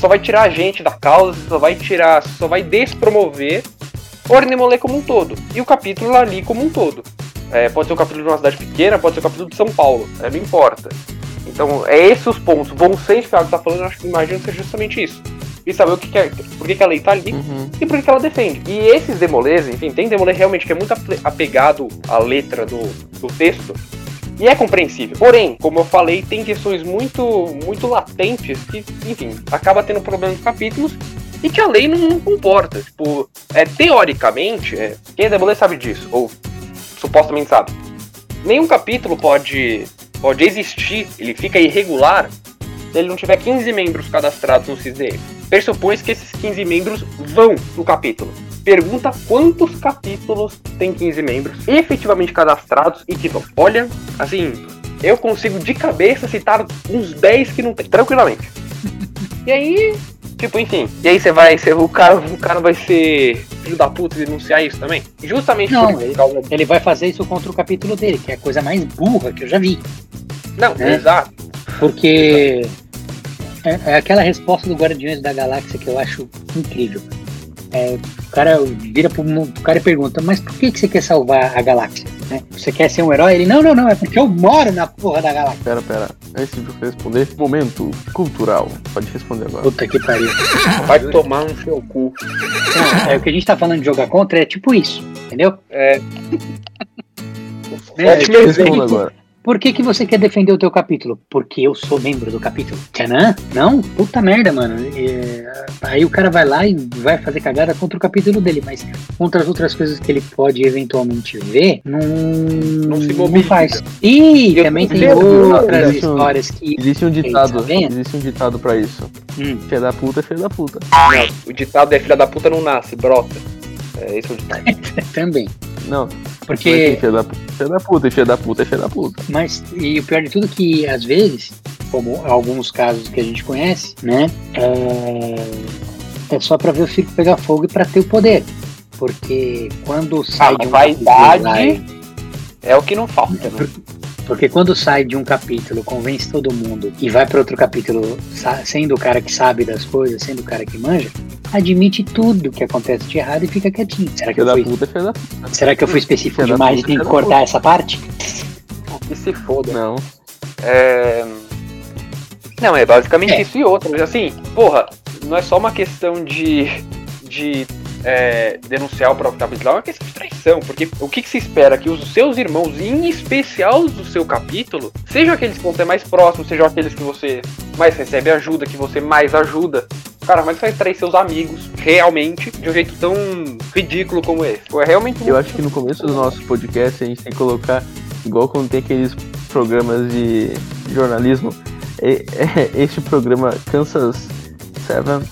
Só vai tirar a gente da causa, só vai tirar, só vai despromover Ornemolê como um todo. E o capítulo ali como um todo. É, pode ser o capítulo de uma cidade pequena, pode ser o capítulo de São Paulo, é, não importa. Então, é esses os pontos. Bom senso que o Thiago tá falando, eu acho que imagino que seja justamente isso. E saber o que, que é, por que, que a lei tá ali Uhum. e por que, que ela defende. E esses demolês, enfim, tem demolê realmente que é muito ape- apegado à letra do, do texto. E é compreensível. Porém, como eu falei, tem questões muito, muito latentes que, enfim, acaba tendo problemas nos capítulos e que a lei não, não comporta. Tipo, é, teoricamente, é, quem é Demolay sabe disso, ou supostamente sabe. Nenhum capítulo pode, pode existir, ele fica irregular se ele não tiver 15 membros cadastrados no CISDM. Pressupõe que esses 15 membros vão no capítulo. Pergunta quantos capítulos tem 15 membros efetivamente cadastrados e que vão. Olha, assim, eu consigo de cabeça citar uns 10 que não tem, tranquilamente. E aí, tipo, enfim. E aí você vai, você, o, cara, o cara vai ser filho da puta e denunciar isso também? Justamente Não, por ele- Ele vai fazer isso contra o capítulo dele, que é a coisa mais burra que eu já vi. Não, né? exato. Porque é, é aquela resposta do Guardiões da Galáxia que eu acho incrível. É, o cara vira pro mundo, o cara e pergunta, mas por que, que você quer salvar a galáxia? né? Você quer ser um herói? Ele, não, não, não, é porque eu moro na porra da galáxia. Pera, pera. Antes de você responder, momento cultural. Pode responder agora. Puta que pariu. Vai tomar no seu cu. Não, é, o que a gente tá falando de jogar contra é tipo isso, entendeu? É. É, tipo, Responda agora. Por que, que você quer defender o teu capítulo? Porque eu sou membro do capítulo. Tchanã? Não? Puta merda, mano. É, aí o cara vai lá e vai fazer cagada contra o capítulo dele, mas contra as outras coisas que ele pode eventualmente ver, não, Não se não mobiliza. faz. E Eu também tem outras existe um- histórias que. Existe um ditado. tá vendo? Existe um ditado pra isso. Hum, Filha da puta é filha da puta. Não, o ditado é filha da puta não nasce, brota. É esse é o ditado. também. Não, Porque. filha da puta, filha da puta, e filha da puta é filha da puta. Mas, e o pior de tudo é que, às vezes, como alguns casos que a gente conhece, né? É, é só pra ver o circo pegar fogo e pra ter o poder. Porque quando sai de um vaidade- vai- É o que não falta, né? Porque quando sai de um capítulo, convence todo mundo e vai pra outro capítulo sendo o cara que sabe das coisas, sendo o cara que manja, admite tudo que acontece de errado e fica quietinho. Será que, eu da fui, puta filha da puta. será que eu fui específico demais e tenho que cortar essa parte? Que se foda. Não. É... Não, é basicamente É. isso e outra. Mas assim, porra, não é só uma questão de, de é, denunciar o próprio capítulo, é uma questão de traição. Porque o que, que se espera? Que os seus irmãos, em especial os do seu capítulo, sejam aqueles que você mais próximos, sejam aqueles que você mais recebe ajuda, que você mais ajuda. Cara, como é que você vai trair seus amigos realmente de um jeito tão ridículo como esse? Pô, é realmente Eu acho que no começo do nosso podcast a gente tem que colocar, igual quando tem aqueles programas de jornalismo, é- este programa Kansas Seven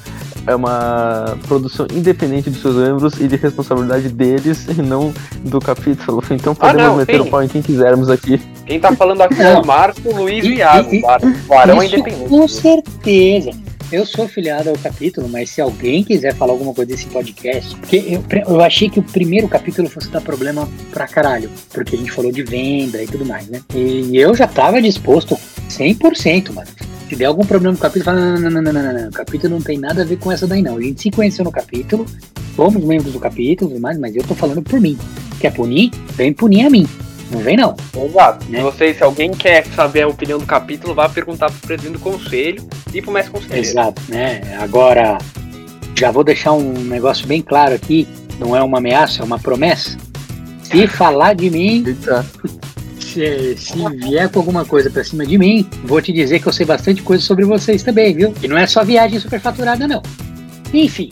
é uma produção independente dos seus membros e de responsabilidade deles e não do capítulo. Então podemos Ah, não, meter sim. o pau em quem quisermos aqui. Quem tá falando aqui é o Marco Luiz E- Iago, é Isso Independente. com certeza. Eu sou filiado ao capítulo, mas se alguém quiser falar alguma coisa desse podcast, porque eu, eu achei que o primeiro capítulo fosse dar problema pra caralho, porque a gente falou de venda e tudo mais, né? E eu já tava disposto 100%, mano. Se der algum problema no capítulo, fala, não, não, não, não, não, não, não, o capítulo não tem nada a ver com essa daí não. A gente se conheceu no capítulo, fomos membros do capítulo e mais, mas eu tô falando por mim. Quer punir? Vem punir a mim. Não vem não. Exato. Né? Se, você, se alguém quer saber a opinião do capítulo, vá perguntar pro presidente do conselho e pro mestre conselheiro. Exato, né? Agora, já vou deixar um negócio bem claro aqui, não é uma ameaça, é uma promessa. Se falar de mim, Eita, se, se vier com alguma coisa pra cima de mim, vou te dizer que eu sei bastante coisa sobre vocês também, viu? E não é só viagem superfaturada, não. Enfim,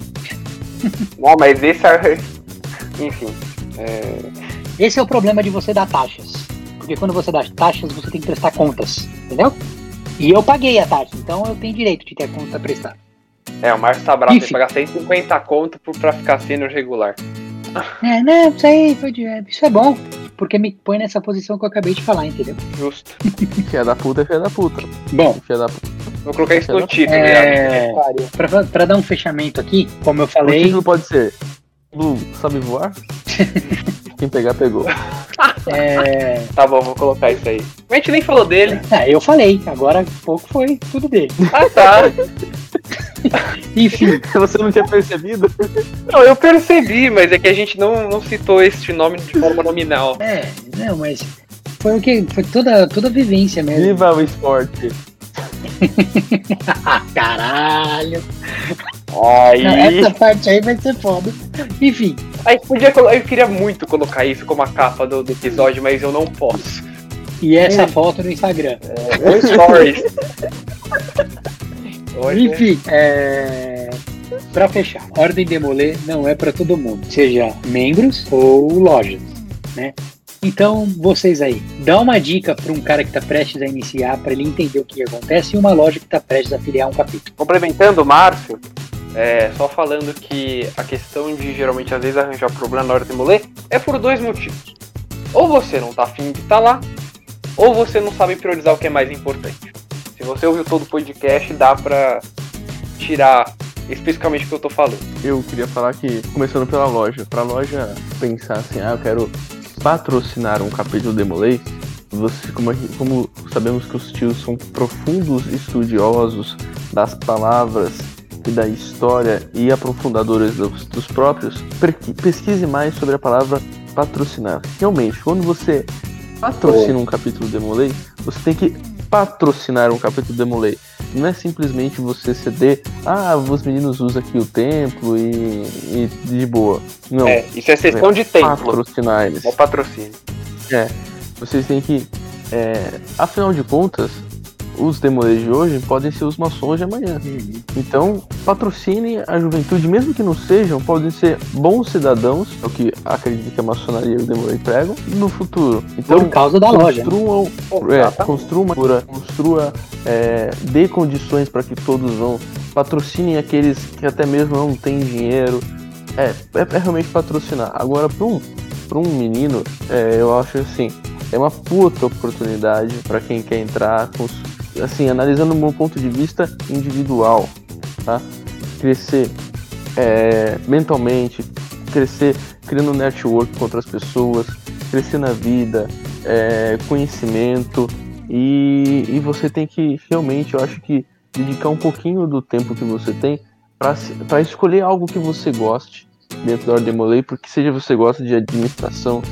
Não, mas esse é. Enfim. É... esse é o problema de você dar taxas. Porque quando você dá taxas, você tem que prestar contas, entendeu? E eu paguei a taxa, então eu tenho direito de ter a conta prestada. é, o Márcio tá bravo, tem que pagar 150 conto por- pra ficar sendo regular. É, não, isso aí foi de, isso é bom, porque me põe nessa posição que eu acabei de falar, entendeu? Justo. filha da puta é filha da puta. Bom, Filha da puta. Vou colocar isso no título, É. viado. pra, pra dar um fechamento aqui, como eu O falei, título pode ser Lu, sabe voar? Quem pegar, pegou. É, Tá bom, vou colocar isso aí. A gente nem falou dele. ah, eu falei, agora pouco foi tudo dele. Ah, tá. Enfim, Você não tinha percebido? Não, eu percebi, mas é que a gente não, não citou este nome de forma nominal. é, não, mas foi o que? Foi toda, toda a vivência mesmo. Viva o esporte. Caralho! Aí. Não, essa parte aí vai ser foda. Enfim, Aí podia Eu queria muito colocar isso como a capa do, do episódio, mas eu não posso. E essa foto no Instagram. Oi, stories. Hoje- Enfim, é... para fechar, Ordem Demolê não é para todo mundo, seja membros ou lojas, né? Então, vocês aí, dá uma dica para um cara que está prestes a iniciar, para ele entender o que acontece, e uma loja que está prestes a filiar um capítulo. Complementando o Márcio, é, só falando que a questão de geralmente às vezes arranjar problema na hora de demoler é por dois motivos. Ou você não tá afim de estar lá, ou você não sabe priorizar o que é mais importante. Se você ouviu todo o podcast, dá pra tirar especificamente o que eu tô falando. Eu queria falar que, começando pela loja, pra loja pensar assim, ah, eu quero patrocinar um capítulo do Demolay, você, como, como sabemos que os tios são profundos estudiosos das palavras e da história e aprofundadores dos, dos próprios, pesquise mais sobre a palavra patrocinar. Realmente, quando você patrocina um capítulo Demolay, você tem que patrocinar um capítulo Demolay. Não é simplesmente você ceder, ah, os meninos usam aqui o templo e, e de boa. Não, É, isso é sessão de templo, patrocinar eles. não patrocínio. É, vocês têm que. é, afinal de contas, os demolês de hoje podem ser os maçons de amanhã. Então, patrocinem a juventude, mesmo que não sejam, podem ser bons cidadãos, é o que acredito que a maçonaria e o demolei pregam, no futuro. Então, Por causa da loja. né? construam, é, construa uma cura, construa, é, dê condições para que todos vão, patrocinem aqueles que até mesmo não têm dinheiro. É, é, é realmente patrocinar. Agora, para um, pra um menino, é, eu acho assim, é uma puta oportunidade para quem quer entrar, com, assim, analisando do meu ponto de vista individual, tá? Crescer é, mentalmente, crescer criando network com outras pessoas, crescer na vida, é, conhecimento e, e você tem que realmente, eu acho que dedicar um pouquinho do tempo que você tem para escolher algo que você goste dentro da Ordem Molei, porque seja você gosta de administração,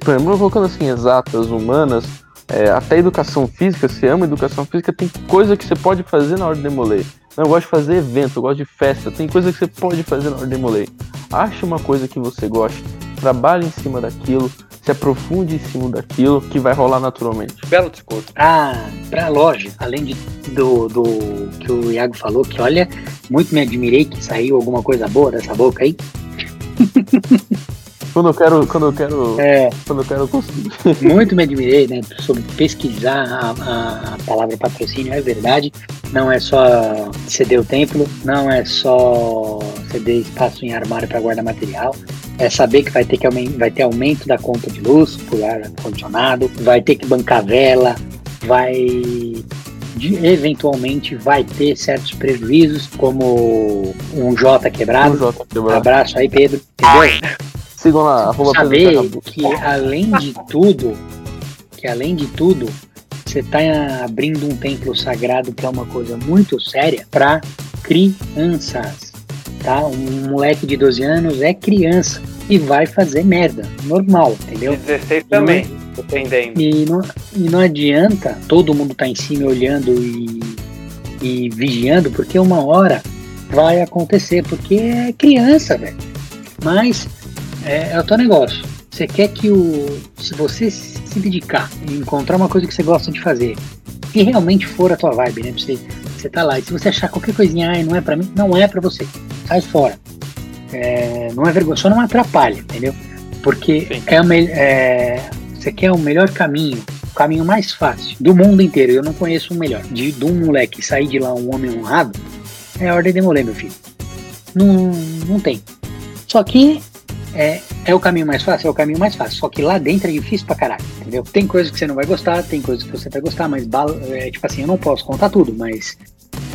por exemplo, colocando assim, exatas, humanas, é, até educação física, se ama educação física, tem coisa que você pode fazer na Ordem Molei. Eu gosto de fazer evento, eu gosto de festa, tem coisa que você pode fazer na Ordem Molei. Ache uma coisa que você goste, trabalhe em cima daquilo, se aprofunde em cima daquilo, que vai rolar naturalmente. Belo discurso. Pra, pra loja, além de, do, do que o Iago falou, que olha, muito me admirei que saiu alguma coisa boa dessa boca aí. Quando eu quero, quando eu quero, É, quando eu quero conseguir. muito me admirei, né, sobre pesquisar a, a- palavra patrocínio, é verdade. Não é só ceder o templo, não é só ceder espaço em armário para guardar material. É saber que vai ter, que vai ter aumento da conta de luz por ar-condicionado, vai ter que bancar vela, vai. de- eventualmente vai ter certos prejuízos, como um J quebrado. Um J quebrado. Abraço aí, Pedro. Entendeu? Sigam lá, arroba saber que além de tudo, que além de tudo, você está abrindo um templo sagrado que é uma coisa muito séria para crianças, tá? Um moleque de 12 anos é criança e vai fazer merda, normal, De entendeu? 16 também, dependendo. E não, e não adianta todo mundo estar em cima olhando e, e vigiando, porque uma hora vai acontecer, porque é criança, velho. Mas é, é o teu negócio. Você quer que o. Se você se dedicar e encontrar uma coisa que você gosta de fazer, que realmente for a tua vibe, né? Você, você tá lá, e se você achar qualquer coisinha, ai, não é pra mim, não é pra você. Sai fora. É, não é vergonha, só não atrapalha, entendeu? Porque Sim. é, o é, você quer o melhor caminho, o caminho mais fácil do mundo inteiro. Eu não conheço um melhor. De, de um moleque sair de lá um homem honrado, é a ordem de Molê, meu filho. Não, não tem. Só que é, é o caminho mais fácil, é o caminho mais fácil. Só que lá dentro é difícil pra caralho, entendeu? Tem coisas que você não vai gostar, tem coisas que você vai gostar, mas é, tipo assim, eu não posso contar tudo, mas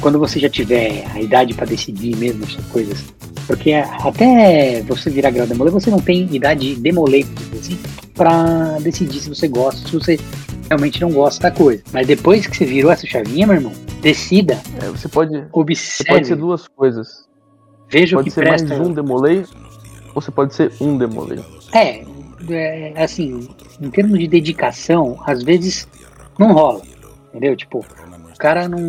quando você já tiver a idade pra decidir mesmo essas coisas, porque até você virar grau demolê, você não tem idade demolê, assim, pra decidir se você gosta, se você realmente não gosta da coisa. Mas depois que você virou essa chavinha, meu irmão, decida, É, você pode, você observe, pode ser duas coisas. veja o Pode que ser mais presta. um demolei, ou você pode ser um demolei. É, é, assim, em termos de dedicação, às vezes não rola, entendeu? Tipo, o cara não.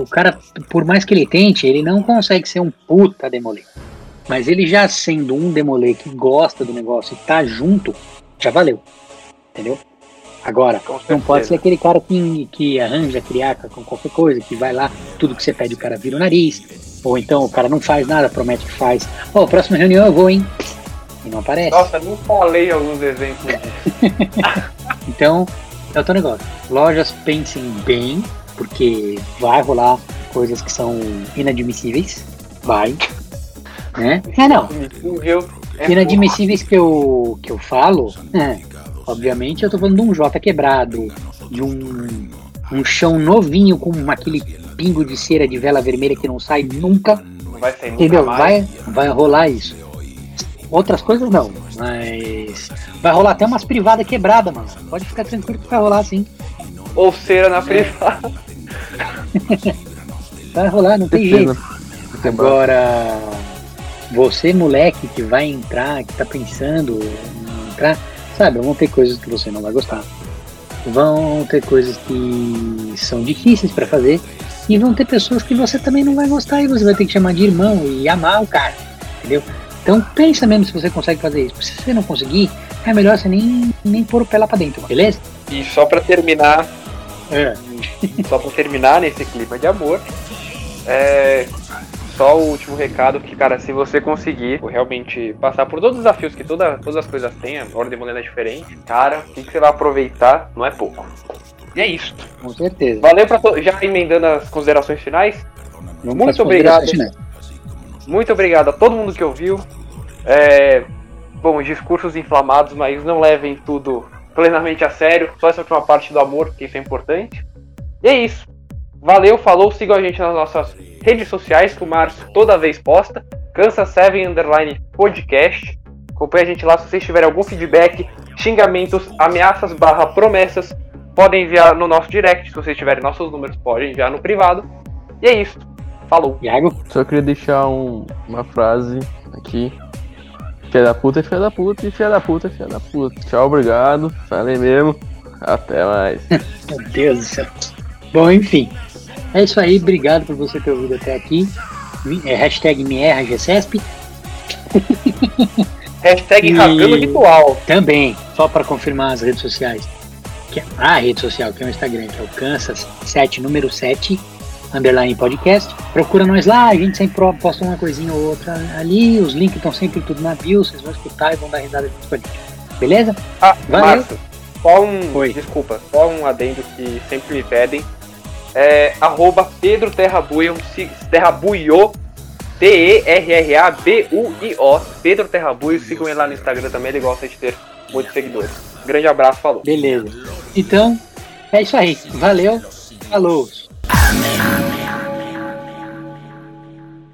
O cara, por mais que ele tente, ele não consegue ser um puta demolê. Mas ele já sendo um demolê que gosta do negócio e tá junto, já valeu, entendeu? Agora, não pode ser aquele cara que, que arranja criaca com qualquer coisa, que vai lá, tudo que você pede o cara vira o nariz. Ou então o cara não faz nada, promete que faz. Ó, oh, próxima reunião eu vou, hein? E não aparece. Nossa, não falei alguns exemplos então, é o teu negócio. Lojas pensem bem, porque vai rolar coisas que são inadmissíveis. Vai. Né? É, não. É inadmissíveis que eu, que eu falo, é, obviamente eu tô falando de um J quebrado, de um, um chão novinho com aquele pingo de cera de vela vermelha que não sai nunca. Não vai sair entendeu? nunca mais. Vai, vai rolar isso. Outras coisas não, mas vai rolar até umas privadas quebradas, mano. Pode ficar tranquilo que vai rolar sim. Ou cera na é. privada. vai rolar, não tem jeito. Agora, você moleque que vai entrar, que tá pensando em entrar, sabe, vão ter coisas que você não vai gostar. Vão ter coisas que são difíceis para fazer e vão ter pessoas que você também não vai gostar e você vai ter que chamar de irmão e amar o cara, entendeu? Então pensa mesmo se você consegue fazer isso. Se você não conseguir, é melhor você nem, nem pôr o pé lá pra dentro, beleza? E só pra terminar. É. Só pra terminar nesse clima de amor. É, só o último recado que, cara, se você conseguir realmente passar por todos os desafios que toda, todas as coisas têm, a ordem moneda é diferente, cara, o que, que você vai aproveitar não é pouco. E é isso. Com certeza. Valeu pra já emendando as considerações finais. Muito obrigado. Finais. Muito obrigado a todo mundo que ouviu. É, bom, discursos inflamados, mas não levem tudo plenamente a sério. Só essa última parte do amor, que isso é importante. E é isso. Valeu, falou, sigam a gente nas nossas redes sociais, que o Márcio toda vez posta. Cansa 7 Underline Podcast. Acompanhe a gente lá se vocês tiverem algum feedback, xingamentos, ameaças barra promessas. Podem enviar no nosso direct. Se vocês tiverem nossos números, podem enviar no privado. E é isso. Falou. Iago? Só queria deixar um, uma frase aqui. Filha da puta é filha da puta e filha da puta é filha da puta. Tchau, obrigado. Falei mesmo. Até mais. Meu Deus do céu. Bom, enfim. É isso aí. Obrigado por você ter ouvido até aqui. É, hashtag me erra GCESP. hashtag rasgando ritual. Também, só para confirmar as redes sociais. Que, é a rede social, que é o Instagram, que é o Kansas 7, número 7 underline podcast. Procura nós lá, a gente sempre posta uma coisinha ou outra ali, os links estão sempre tudo na bio, vocês vão escutar e vão dar risada junto com a gente. Beleza? Ah, Valeu. Márcio, só um. Oi. Desculpa, só um adendo que sempre me pedem. É arroba Pedro Terrabuio, Terrabuio, T-E-R-R-A-B-U-I-O. Pedro Terrabuio, sigam ele lá no Instagram também, ele gosta de ter muitos seguidores. Grande abraço, falou. Beleza. Então, é isso aí. Valeu. Falou.